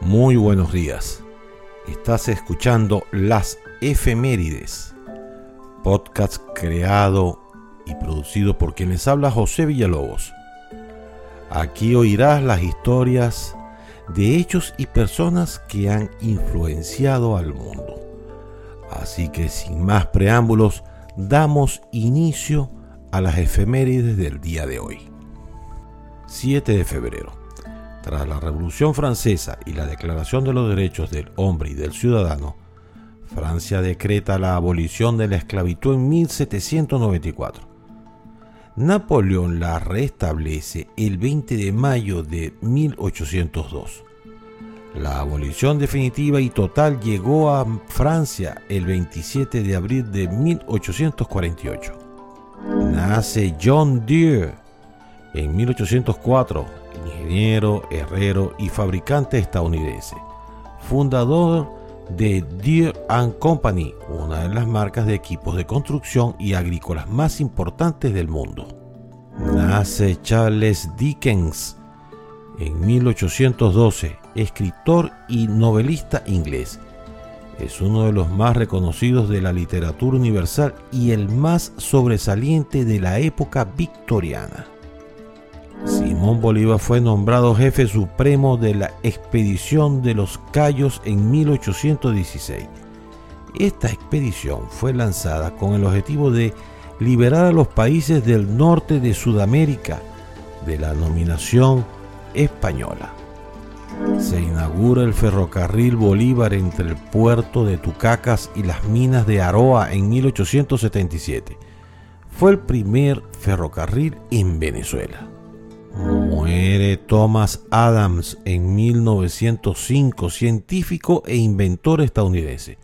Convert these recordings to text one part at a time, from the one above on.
Muy buenos días. Estás escuchando Las Efemérides, podcast creado y producido por quien les habla José Villalobos. Aquí oirás las historias de hechos y personas que han influenciado al mundo. Así que sin más preámbulos, damos inicio a las efemérides del día de hoy. 7 de febrero. Tras la Revolución Francesa y la Declaración de los Derechos del Hombre y del Ciudadano, Francia decreta la abolición de la esclavitud en 1794. Napoleón la restablece el 20 de mayo de 1802. La abolición definitiva y total llegó a Francia el 27 de abril de 1848. Nace John Deere en 1804, ingeniero, herrero y fabricante estadounidense, fundador de Deere ⁇ Company, una de las marcas de equipos de construcción y agrícolas más importantes del mundo. Nace Charles Dickens en 1812, escritor y novelista inglés. Es uno de los más reconocidos de la literatura universal y el más sobresaliente de la época victoriana. Simón Bolívar fue nombrado jefe supremo de la expedición de los Cayos en 1816. Esta expedición fue lanzada con el objetivo de liberar a los países del norte de Sudamérica de la nominación española. Se inaugura el ferrocarril Bolívar entre el puerto de Tucacas y las minas de Aroa en 1877. Fue el primer ferrocarril en Venezuela. Muere Thomas Adams en 1905, científico e inventor estadounidense,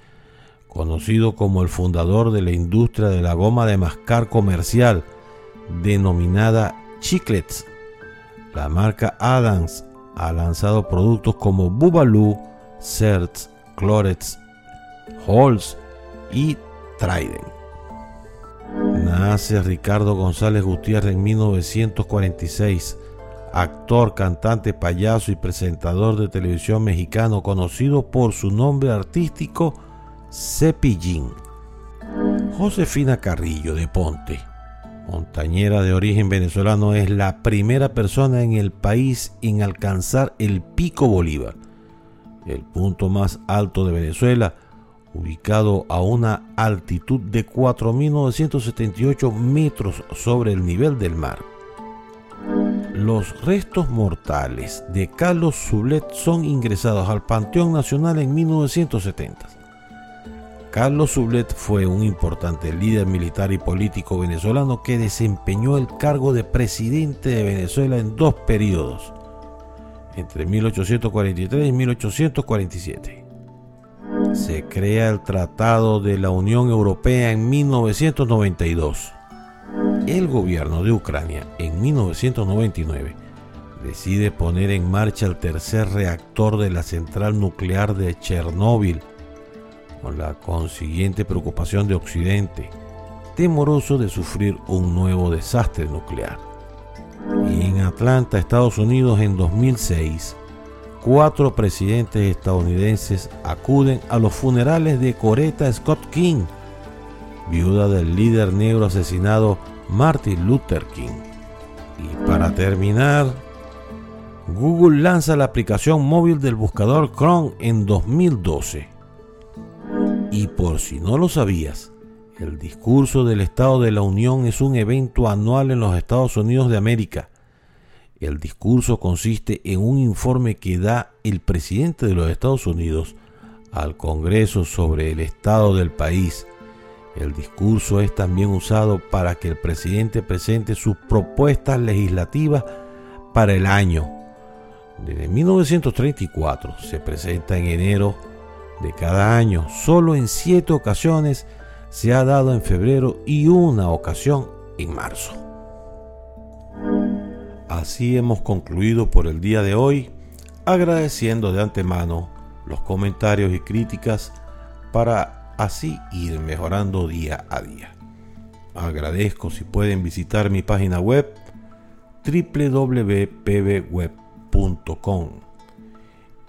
conocido como el fundador de la industria de la goma de mascar comercial, denominada Chiclets. La marca Adams ha lanzado productos como Bubaloo, Certs, Clorets, Halls y Trident. Nace Ricardo González Gutiérrez en 1946, actor, cantante, payaso y presentador de televisión mexicano conocido por su nombre artístico Cepillín. Josefina Carrillo de Ponte, montañera de origen venezolano, es la primera persona en el país en alcanzar el Pico Bolívar, el punto más alto de Venezuela, ubicado a una altitud de 4.978 metros sobre el nivel del mar. Los restos mortales de Carlos Zulet son ingresados al Panteón Nacional en 1970. Carlos Zulet fue un importante líder militar y político venezolano que desempeñó el cargo de presidente de Venezuela en dos periodos, entre 1843 y 1847 se crea el Tratado de la Unión Europea en 1992. El gobierno de Ucrania en 1999 decide poner en marcha el tercer reactor de la central nuclear de Chernóbil, con la consiguiente preocupación de Occidente, temoroso de sufrir un nuevo desastre nuclear. Y en Atlanta, Estados Unidos, en 2006, cuatro presidentes estadounidenses acuden a los funerales de Coretta Scott King, viuda del líder negro asesinado Martin Luther King. Y para terminar, Google lanza la aplicación móvil del buscador Chrome en 2012. Y por si no lo sabías, el discurso del Estado de la Unión es un evento anual en los Estados Unidos de América el discurso consiste en un informe que da el presidente de los Estados Unidos al Congreso sobre el estado del país. El discurso es también usado para que el presidente presente sus propuestas legislativas para el año. Desde 1934 se presenta en enero de cada año. Solo en siete ocasiones se ha dado en febrero y una ocasión en marzo. Así hemos concluido por el día de hoy, agradeciendo de antemano los comentarios y críticas para así ir mejorando día a día. Agradezco si pueden visitar mi página web www.pbweb.com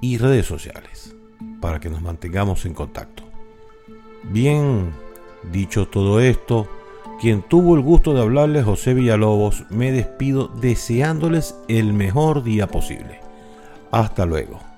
y redes sociales para que nos mantengamos en contacto. Bien, dicho todo esto, quien tuvo el gusto de hablarles José Villalobos, me despido deseándoles el mejor día posible. Hasta luego.